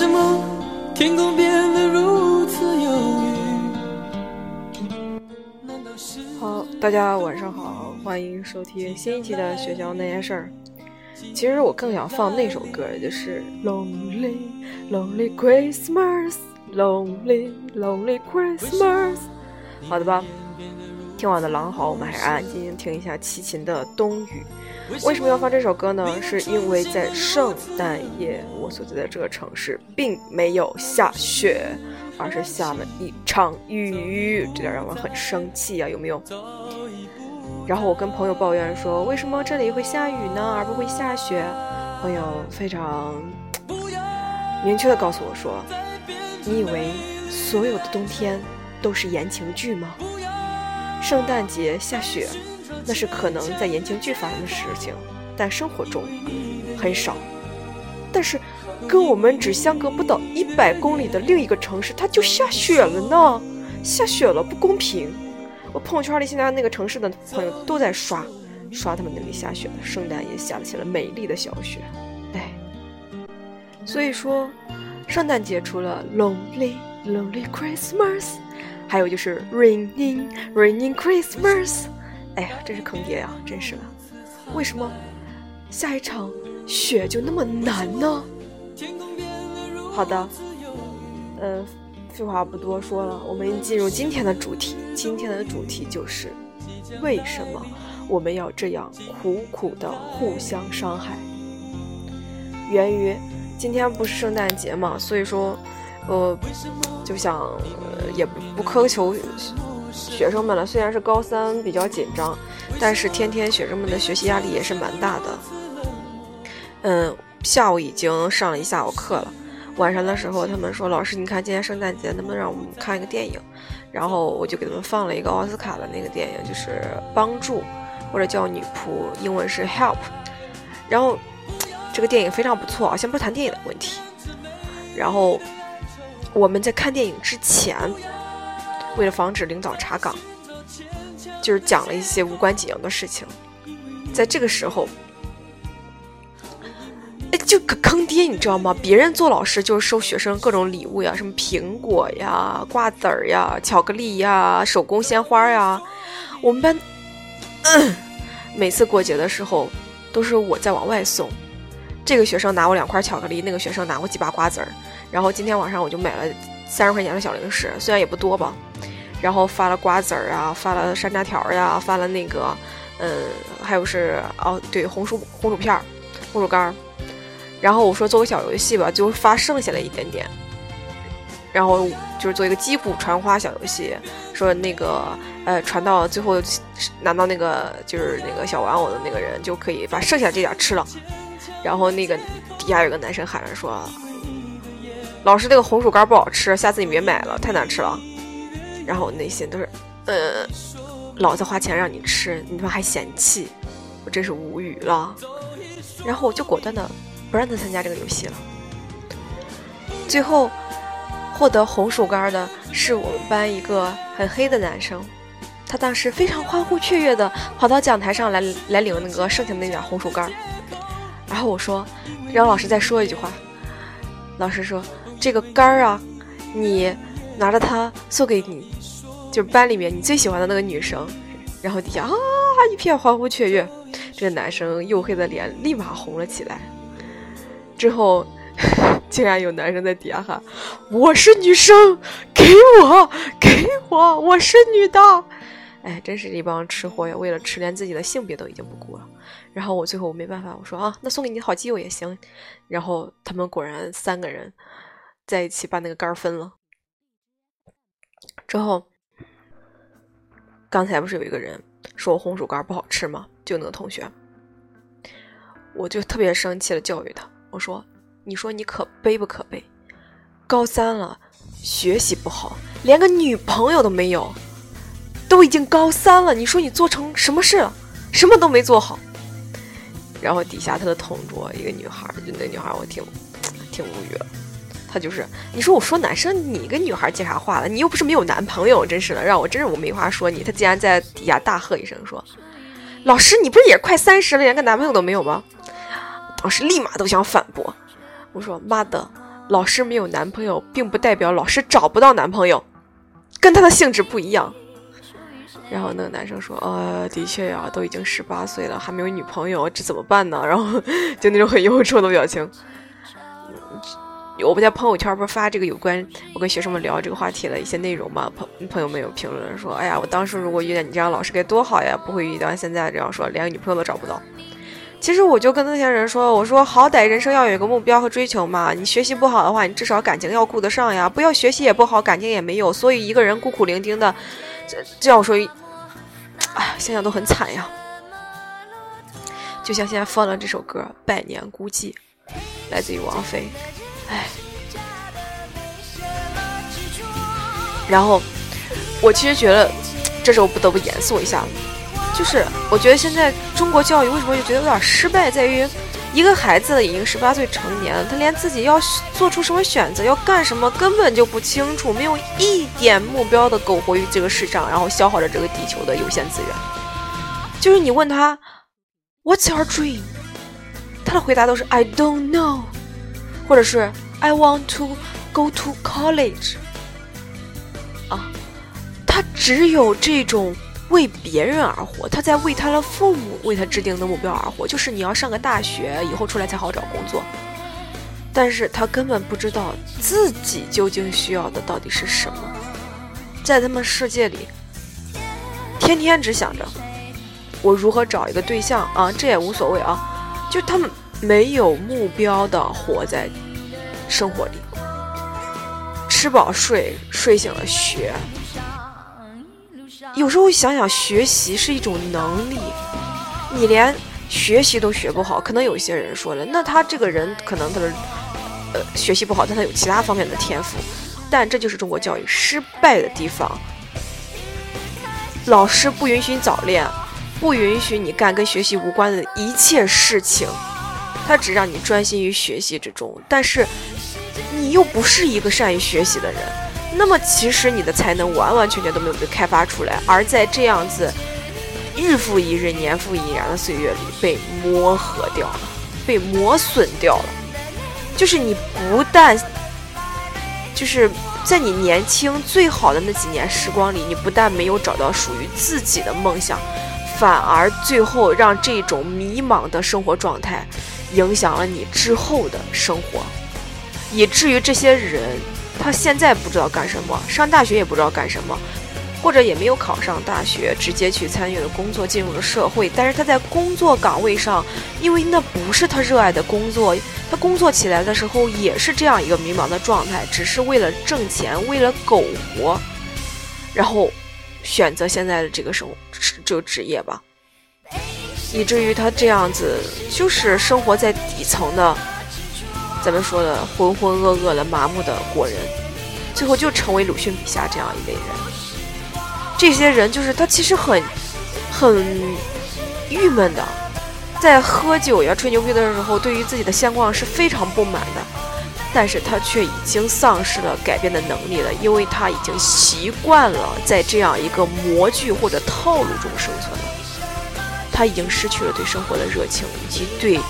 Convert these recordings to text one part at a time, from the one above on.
什么天空变得如此忧郁？好，大家晚上好，欢迎收听新一期的学校那些事儿。其实我更想放那首歌，就是《Lonely Lonely Christmas》，Lonely Lonely Christmas。好的吧，听完的狼嚎，我们还是安安静静听一下齐秦的《冬雨》。为什么要放这首歌呢？是因为在圣诞夜，我所在的这个城市并没有下雪，而是下了一场雨，这点让我很生气啊，有没有？然后我跟朋友抱怨说，为什么这里会下雨呢，而不会下雪？朋友非常明确的告诉我说，你以为所有的冬天都是言情剧吗？圣诞节下雪，那是可能在言情剧发生的事情，但生活中很少。但是跟我们只相隔不到一百公里的另一个城市，它就下雪了呢，下雪了，不公平。我朋友圈里现在那个城市的朋友都在刷，刷他们那里下雪了，圣诞也下起了美丽的小雪，哎，所以说，圣诞节除了 Lonely Lonely Christmas，还有就是 Raining Raining Christmas，哎呀，真是坑爹呀，真是的，为什么下一场雪就那么难呢？好的，嗯。废话不多说了，我们进入今天的主题。今天的主题就是，为什么我们要这样苦苦的互相伤害？源于今天不是圣诞节嘛，所以说，呃，就想也不苛求学生们了。虽然是高三比较紧张，但是天天学生们的学习压力也是蛮大的。嗯，下午已经上了一下午课了。晚上的时候，他们说：“老师，你看今天圣诞节，能不能让我们看一个电影？”然后我就给他们放了一个奥斯卡的那个电影，就是《帮助》，或者叫《女仆》，英文是《Help》。然后这个电影非常不错啊，先不谈电影的问题。然后我们在看电影之前，为了防止领导查岗，就是讲了一些无关紧要的事情。在这个时候。哎就可坑爹，你知道吗？别人做老师就是收学生各种礼物呀，什么苹果呀、瓜子儿呀、巧克力呀、手工鲜花呀。我们班，每次过节的时候都是我在往外送。这个学生拿我两块巧克力，那个学生拿我几把瓜子儿。然后今天晚上我就买了三十块钱的小零食，虽然也不多吧。然后发了瓜子儿啊，发了山楂条呀，发了那个，嗯，还有是哦，对，红薯红薯片儿、红薯干儿。然后我说做个小游戏吧，就发剩下的一点点，然后就是做一个击鼓传花小游戏，说那个呃传到最后拿到那个就是那个小玩偶的那个人就可以把剩下这点吃了。然后那个底下有个男生喊着说：“老师，那个红薯干不好吃，下次你别买了，太难吃了。”然后我内心都是，呃，老子花钱让你吃，你他妈还嫌弃，我真是无语了。然后我就果断的。不让他参加这个游戏了。最后获得红薯干的是我们班一个很黑的男生，他当时非常欢呼雀跃的跑到讲台上来来领那个剩下的那点红薯干。然后我说，让老师再说一句话。老师说：“这个杆儿啊，你拿着它送给你，就是班里面你最喜欢的那个女生。”然后底下啊一片欢呼雀跃，这个男生黝黑的脸立马红了起来。之后，竟然有男生在底下喊：“我是女生，给我，给我，我是女的。”哎，真是一帮吃货呀！为了吃，连自己的性别都已经不顾了。然后我最后我没办法，我说啊，那送给你好基友也行。然后他们果然三个人在一起把那个杆分了。之后，刚才不是有一个人说我红薯干不好吃吗？就那个同学，我就特别生气的教育他。我说：“你说你可悲不可悲？高三了，学习不好，连个女朋友都没有，都已经高三了，你说你做成什么事了？什么都没做好。”然后底下他的同桌一个女孩，就那女孩我挺挺无语了。他就是你说我说男生，你跟女孩接啥话了？你又不是没有男朋友，真是的，让我真是我没话说你。他竟然在底下大喝一声说：“老师，你不是也快三十了，连个男朋友都没有吗？”当时立马都想反驳，我说：“妈的，老师没有男朋友，并不代表老师找不到男朋友，跟他的性质不一样。”然后那个男生说：“呃，的确呀，都已经十八岁了，还没有女朋友，这怎么办呢？”然后 就那种很忧愁的表情。我不在朋友圈不是发这个有关我跟学生们聊这个话题的一些内容嘛？朋朋友们有评论说：“哎呀，我当时如果遇见你这样老师该多好呀，不会遇到现在这样说连个女朋友都找不到。”其实我就跟那些人说：“我说好歹人生要有一个目标和追求嘛。你学习不好的话，你至少感情要顾得上呀。不要学习也不好，感情也没有，所以一个人孤苦伶仃的，这这样我说。”哎，想想都很惨呀！就像现在放的这首歌《百年孤寂》，来自于王菲。哎，然后我其实觉得，这时候不得不严肃一下，就是我觉得现在中国教育为什么就觉得有点失败，在于。一个孩子已经十八岁成年了，他连自己要做出什么选择、要干什么根本就不清楚，没有一点目标的苟活于这个世上，然后消耗着这个地球的有限资源。就是你问他，What's your dream？他的回答都是 I don't know，或者是 I want to go to college。啊，他只有这种。为别人而活，他在为他的父母为他制定的目标而活，就是你要上个大学，以后出来才好找工作。但是他根本不知道自己究竟需要的到底是什么，在他们世界里，天天只想着我如何找一个对象啊，这也无所谓啊，就他们没有目标的活在生活里，吃饱睡，睡醒了学。有时候想想，学习是一种能力，你连学习都学不好，可能有些人说了，那他这个人可能他的呃学习不好，但他有其他方面的天赋，但这就是中国教育失败的地方。老师不允许你早恋，不允许你干跟学习无关的一切事情，他只让你专心于学习之中，但是你又不是一个善于学习的人。那么其实你的才能完完全全都没有被开发出来，而在这样子日复一日、年复一年的岁月里被磨合掉了，被磨损掉了。就是你不但就是在你年轻最好的那几年时光里，你不但没有找到属于自己的梦想，反而最后让这种迷茫的生活状态影响了你之后的生活，以至于这些人。他现在不知道干什么，上大学也不知道干什么，或者也没有考上大学，直接去参与了工作，进入了社会。但是他在工作岗位上，因为那不是他热爱的工作，他工作起来的时候也是这样一个迷茫的状态，只是为了挣钱，为了苟活，然后选择现在的这个生这个职业吧，以至于他这样子就是生活在底层的。咱们说的浑浑噩噩的、麻木的过人，最后就成为鲁迅笔下这样一类人。这些人就是他，其实很很郁闷的，在喝酒呀、吹牛逼的时候，对于自己的现况是非常不满的。但是他却已经丧失了改变的能力了，因为他已经习惯了在这样一个模具或者套路中生存了。他已经失去了对生活的热情，以及对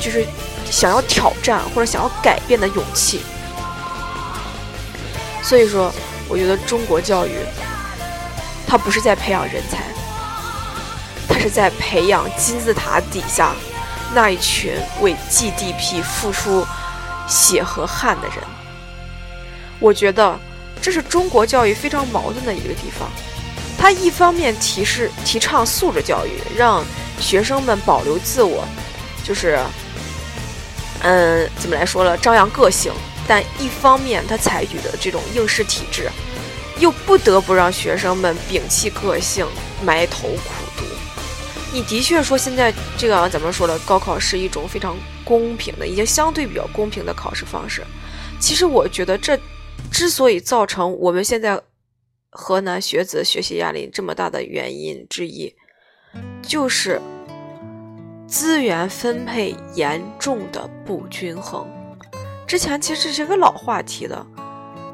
就是。想要挑战或者想要改变的勇气，所以说，我觉得中国教育，它不是在培养人才，它是在培养金字塔底下那一群为 GDP 付出血和汗的人。我觉得这是中国教育非常矛盾的一个地方，他一方面提示提倡素质教育，让学生们保留自我，就是。嗯，怎么来说了？张扬个性，但一方面他采取的这种应试体制，又不得不让学生们摒弃个性，埋头苦读。你的确说现在这个怎么说了？高考是一种非常公平的，已经相对比较公平的考试方式。其实我觉得这之所以造成我们现在河南学子学习压力这么大的原因之一，就是。资源分配严重的不均衡，之前其实是一个老话题了。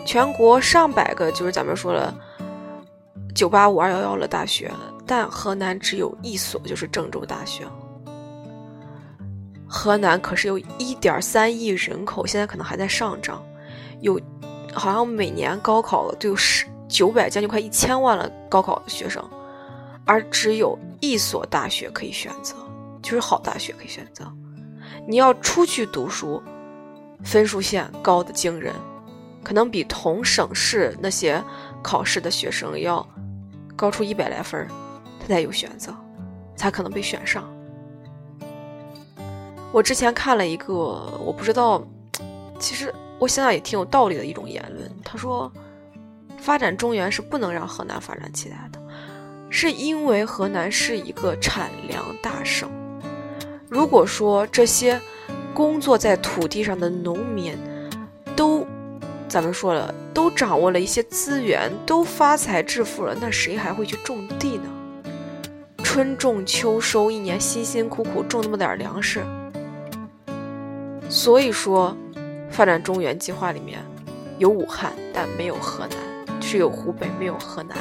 全国上百个，就是咱们说了九八五二幺幺的大学，但河南只有一所，就是郑州大学。河南可是有一点三亿人口，现在可能还在上涨，有好像每年高考都有十九百，将近快一千万了高考学生，而只有一所大学可以选择，就是好大学可以选择。你要出去读书，分数线高的惊人，可能比同省市那些考试的学生要高出一百来分他才有选择，才可能被选上。我之前看了一个，我不知道，其实我想想也挺有道理的一种言论。他说，发展中原是不能让河南发展起来的，是因为河南是一个产粮大省。如果说这些工作在土地上的农民都，咱们说了，都掌握了一些资源，都发财致富了，那谁还会去种地呢？春种秋收，一年辛辛苦苦种那么点粮食。所以说，发展中原计划里面有武汉，但没有河南，是有湖北，没有河南。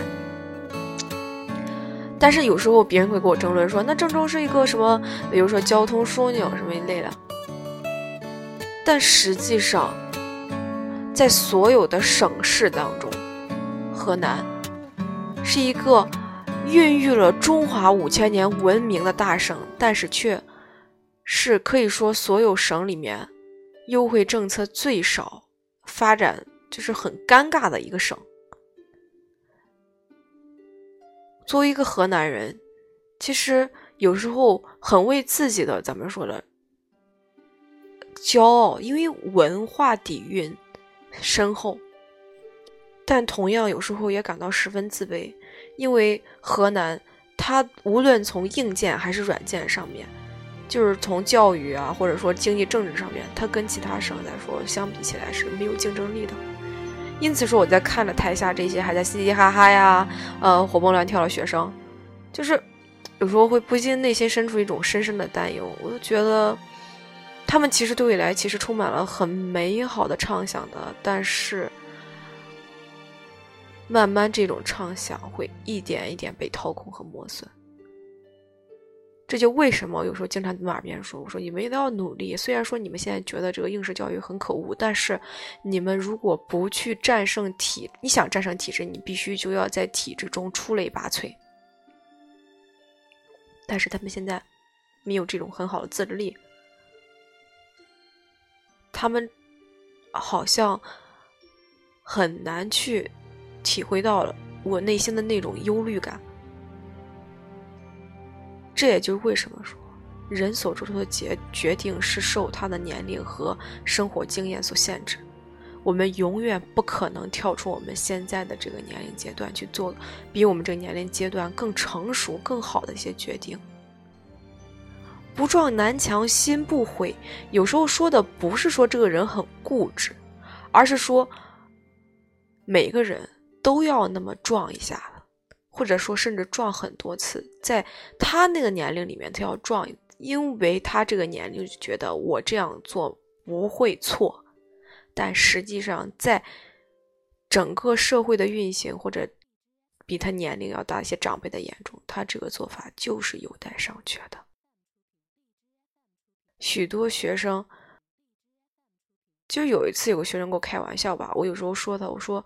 但是有时候别人会跟我争论说，那郑州是一个什么，比如说交通枢纽什么一类的。但实际上，在所有的省市当中，河南是一个孕育了中华五千年文明的大省，但是却。是可以说所有省里面优惠政策最少、发展就是很尴尬的一个省。作为一个河南人，其实有时候很为自己的怎么说的骄傲，因为文化底蕴深厚，但同样有时候也感到十分自卑，因为河南它无论从硬件还是软件上面。就是从教育啊，或者说经济政治上面，它跟其他省来说相比起来是没有竞争力的。因此说，我在看着台下这些还在嘻嘻哈哈呀，呃，活蹦乱跳的学生，就是有时候会不禁内心深处一种深深的担忧。我就觉得，他们其实对未来其实充满了很美好的畅想的，但是慢慢这种畅想会一点一点被掏空和磨损。这就为什么有时候经常在耳边说：“我说你们一定要努力。虽然说你们现在觉得这个应试教育很可恶，但是你们如果不去战胜体，你想战胜体制，你必须就要在体制中出类拔萃。但是他们现在没有这种很好的自制力，他们好像很难去体会到了我内心的那种忧虑感。”这也就是为什么说，人所做出的决决定是受他的年龄和生活经验所限制。我们永远不可能跳出我们现在的这个年龄阶段去做比我们这个年龄阶段更成熟、更好的一些决定。不撞南墙心不悔，有时候说的不是说这个人很固执，而是说每个人都要那么撞一下。或者说，甚至撞很多次，在他那个年龄里面，他要撞，因为他这个年龄就觉得我这样做不会错。但实际上，在整个社会的运行，或者比他年龄要大一些长辈的眼中，他这个做法就是有待商榷的。许多学生，就有一次有个学生跟我开玩笑吧，我有时候说他，我说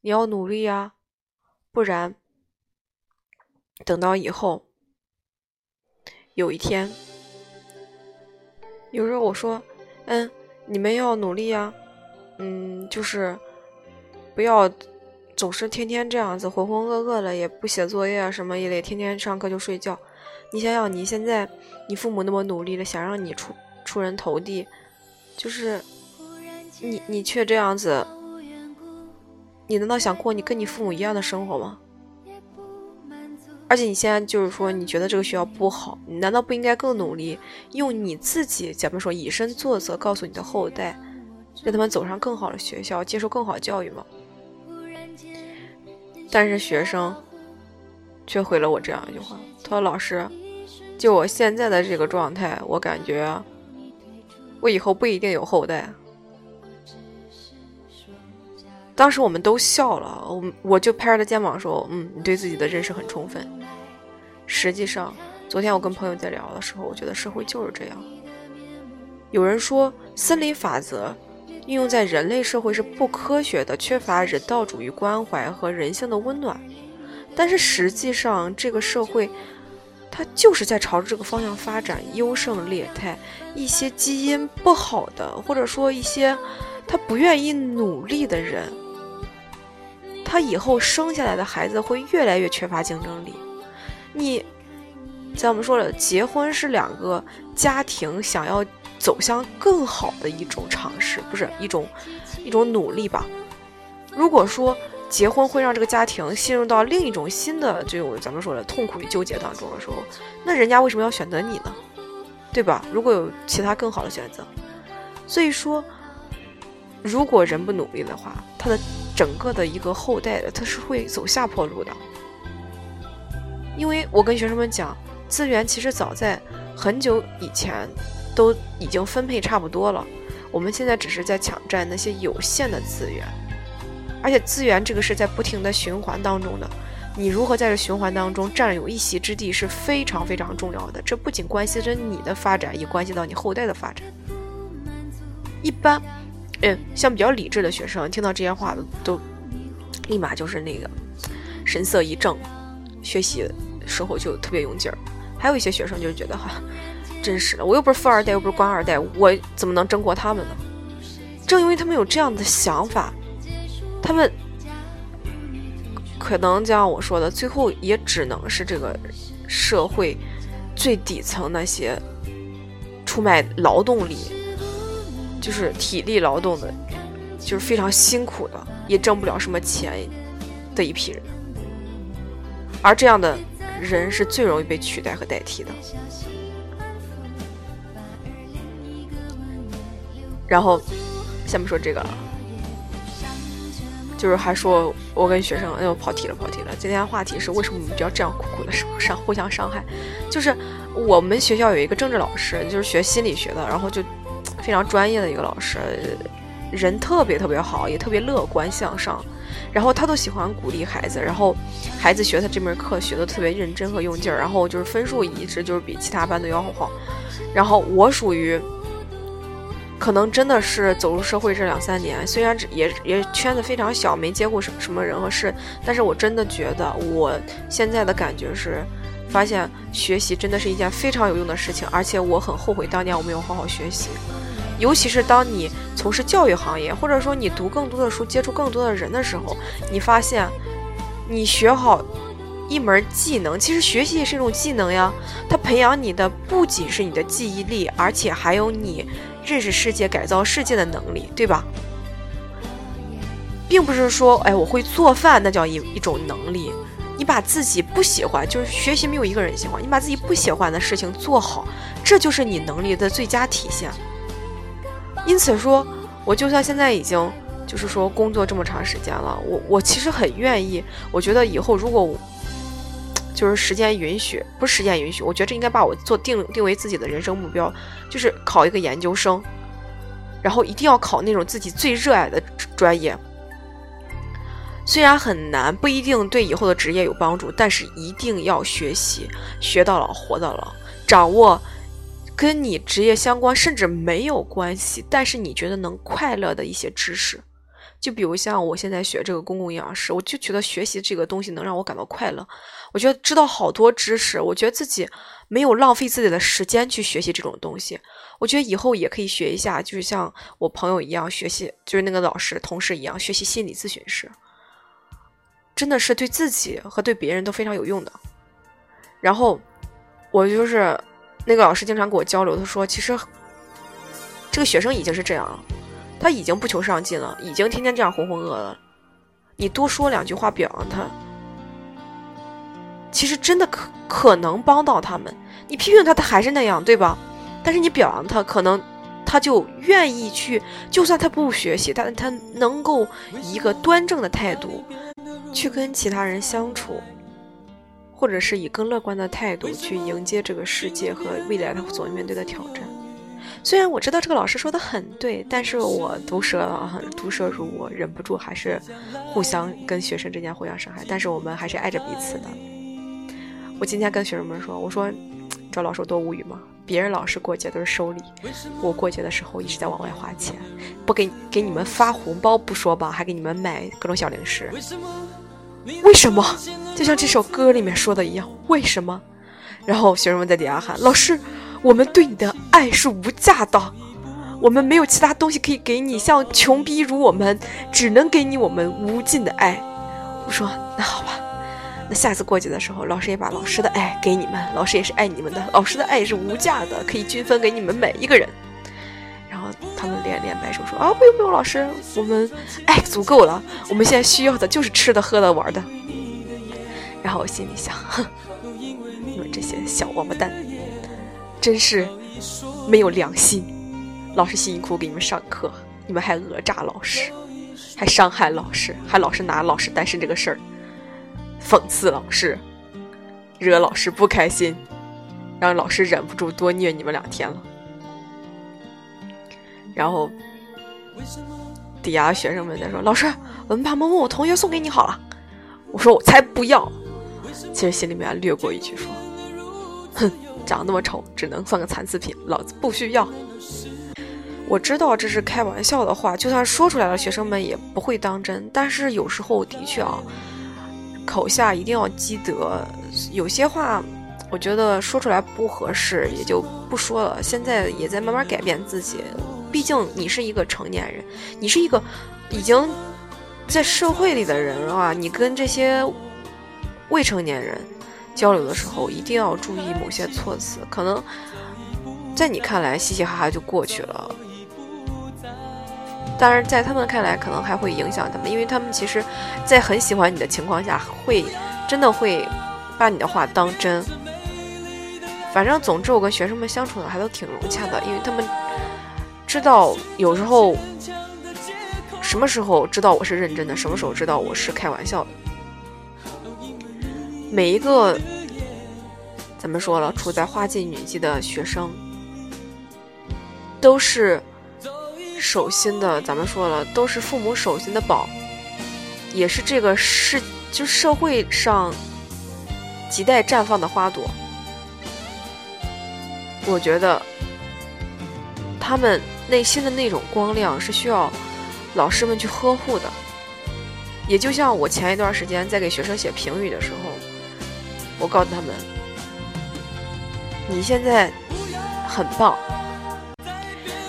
你要努力呀，不然。等到以后，有一天，有时候我说：“嗯，你们要努力呀，嗯，就是不要总是天天这样子浑浑噩噩的，也不写作业啊什么一类，天天上课就睡觉。你想想，你现在你父母那么努力的想让你出出人头地，就是你你却这样子，你难道想过你跟你父母一样的生活吗？”而且你现在就是说，你觉得这个学校不好，你难道不应该更努力，用你自己，咱们说以身作则，告诉你的后代，让他们走上更好的学校，接受更好教育吗？但是学生却回了我这样一句话：“他说老师，就我现在的这个状态，我感觉我以后不一定有后代。”当时我们都笑了，我我就拍着他肩膀说：“嗯，你对自己的认识很充分。”实际上，昨天我跟朋友在聊的时候，我觉得社会就是这样。有人说森林法则运用在人类社会是不科学的，缺乏人道主义关怀和人性的温暖。但是实际上，这个社会它就是在朝着这个方向发展，优胜劣汰。一些基因不好的，或者说一些他不愿意努力的人，他以后生下来的孩子会越来越缺乏竞争力。你像我们说了，结婚是两个家庭想要走向更好的一种尝试，不是一种一种努力吧？如果说结婚会让这个家庭陷入到另一种新的这种咱们说的痛苦与纠结当中的时候，那人家为什么要选择你呢？对吧？如果有其他更好的选择，所以说，如果人不努力的话，他的整个的一个后代他是会走下坡路的。因为我跟学生们讲，资源其实早在很久以前都已经分配差不多了，我们现在只是在抢占那些有限的资源，而且资源这个是在不停的循环当中的。你如何在这循环当中占有一席之地是非常非常重要的，这不仅关系着你的发展，也关系到你后代的发展。一般，嗯，像比较理智的学生听到这些话都立马就是那个神色一正，学习时候就特别用劲儿。还有一些学生就觉得哈，真是的，我又不是富二代，又不是官二代，我怎么能争过他们呢？正因为他们有这样的想法，他们。可能就像我说的，最后也只能是这个社会最底层那些出卖劳动力，就是体力劳动的，就是非常辛苦的，也挣不了什么钱的一批人。而这样的人是最容易被取代和代替的。然后，先不说这个了。就是还说，我跟学生，哎呦，跑题了，跑题了。今天话题是为什么我们要这样苦苦的伤，互相伤害？就是我们学校有一个政治老师，就是学心理学的，然后就非常专业的一个老师，人特别特别好，也特别乐观向上。然后他都喜欢鼓励孩子，然后孩子学他这门课学的特别认真和用劲儿，然后就是分数一直就是比其他班都要好。然后我属于。可能真的是走入社会这两三年，虽然也也圈子非常小，没接过什什么人和事，但是我真的觉得我现在的感觉是，发现学习真的是一件非常有用的事情，而且我很后悔当年我没有好好学习，尤其是当你从事教育行业，或者说你读更多的书，接触更多的人的时候，你发现你学好一门技能，其实学习也是一种技能呀，它培养你的不仅是你的记忆力，而且还有你。认识世界、改造世界的能力，对吧？并不是说，哎，我会做饭，那叫一一种能力。你把自己不喜欢，就是学习没有一个人喜欢。你把自己不喜欢的事情做好，这就是你能力的最佳体现。因此说，我就算现在已经就是说工作这么长时间了，我我其实很愿意。我觉得以后如果。就是时间允许，不是时间允许，我觉得这应该把我做定定为自己的人生目标，就是考一个研究生，然后一定要考那种自己最热爱的专业。虽然很难，不一定对以后的职业有帮助，但是一定要学习，学到老活到老，掌握跟你职业相关甚至没有关系，但是你觉得能快乐的一些知识。就比如像我现在学这个公共营养师，我就觉得学习这个东西能让我感到快乐。我觉得知道好多知识，我觉得自己没有浪费自己的时间去学习这种东西。我觉得以后也可以学一下，就是像我朋友一样学习，就是那个老师同事一样学习心理咨询师，真的是对自己和对别人都非常有用的。然后我就是那个老师经常跟我交流，他说其实这个学生已经是这样了。他已经不求上进了，已经天天这样浑浑噩噩。你多说两句话表扬他，其实真的可可能帮到他们。你批评他，他还是那样，对吧？但是你表扬他，可能他就愿意去，就算他不学习，但他能够以一个端正的态度去跟其他人相处，或者是以更乐观的态度去迎接这个世界和未来他所面对的挑战。虽然我知道这个老师说的很对，但是我毒舌啊，毒舌如我，忍不住还是互相跟学生之间互相伤害。但是我们还是爱着彼此的。我今天跟学生们说，我说，知道老师有多无语吗？别人老师过节都是收礼，我过节的时候一直在往外花钱，不给给你们发红包不说吧，还给你们买各种小零食。为什么？就像这首歌里面说的一样，为什么？然后学生们在底下喊：“老师，我们对你的爱是无价的，我们没有其他东西可以给你，像穷逼如我们，只能给你我们无尽的爱。”我说：“那好吧。”那下次过节的时候，老师也把老师的爱给你们，老师也是爱你们的，老师的爱也是无价的，可以均分给你们每一个人。然后他们连连摆手说：“啊，不用不用，老师，我们爱足够了，我们现在需要的就是吃的、喝的、玩的。”然后我心里想：“哼，你们这些小王八蛋，真是没有良心！老师辛辛苦苦给你们上课，你们还讹诈老师，还伤害老师，还老是拿老师单身这个事儿。”讽刺老师，惹老师不开心，让老师忍不住多虐你们两天了。然后底下学生们在说：“老师，我们把某某同学送给你好了。”我说：“我才不要！”其实心里面略过一句说：“哼，长那么丑，只能算个残次品，老子不需要。”我知道这是开玩笑的话，就算说出来了，学生们也不会当真。但是有时候的确啊。口下一定要积德，有些话我觉得说出来不合适，也就不说了。现在也在慢慢改变自己，毕竟你是一个成年人，你是一个已经在社会里的人啊。你跟这些未成年人交流的时候，一定要注意某些措辞，可能在你看来嘻嘻哈哈就过去了。当然，在他们看来，可能还会影响他们，因为他们其实，在很喜欢你的情况下，会真的会把你的话当真。反正，总之，我跟学生们相处的还都挺融洽的，因为他们知道有时候什么时候知道我是认真的，什么时候知道我是开玩笑的。每一个怎么说了，处在花季女季的学生，都是。手心的，咱们说了，都是父母手心的宝，也是这个世就社会上亟待绽放的花朵。我觉得他们内心的那种光亮是需要老师们去呵护的。也就像我前一段时间在给学生写评语的时候，我告诉他们：“你现在很棒。”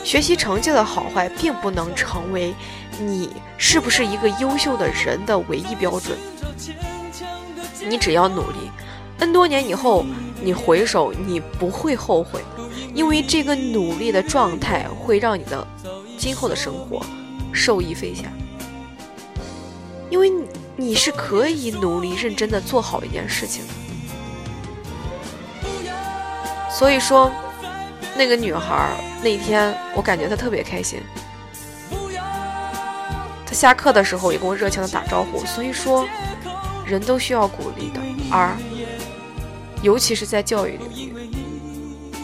学习成绩的好坏，并不能成为你是不是一个优秀的人的唯一标准。你只要努力，n 多年以后，你回首，你不会后悔，因为这个努力的状态会让你的今后的生活受益匪浅。因为你你是可以努力认真的做好一件事情的。所以说。那个女孩那天，我感觉她特别开心。她下课的时候也跟我热情的打招呼。所以说，人都需要鼓励的，而尤其是在教育领域，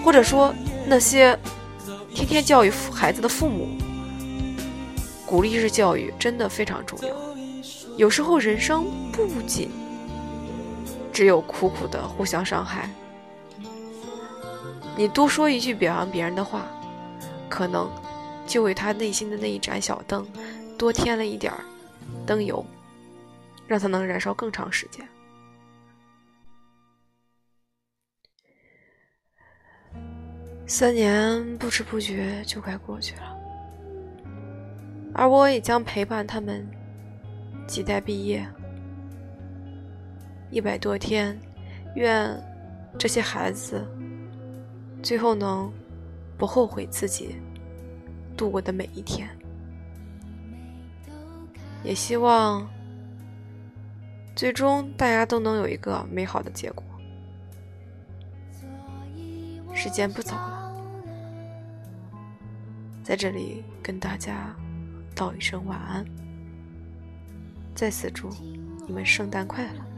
或者说那些天天教育孩子的父母，鼓励式教育真的非常重要。有时候人生不仅只有苦苦的互相伤害。你多说一句表扬别人的话，可能就为他内心的那一盏小灯多添了一点儿灯油，让他能燃烧更长时间。三年不知不觉就该过去了，而我也将陪伴他们几代毕业，一百多天，愿这些孩子。最后能不后悔自己度过的每一天，也希望最终大家都能有一个美好的结果。时间不早了，在这里跟大家道一声晚安，再次祝你们圣诞快乐。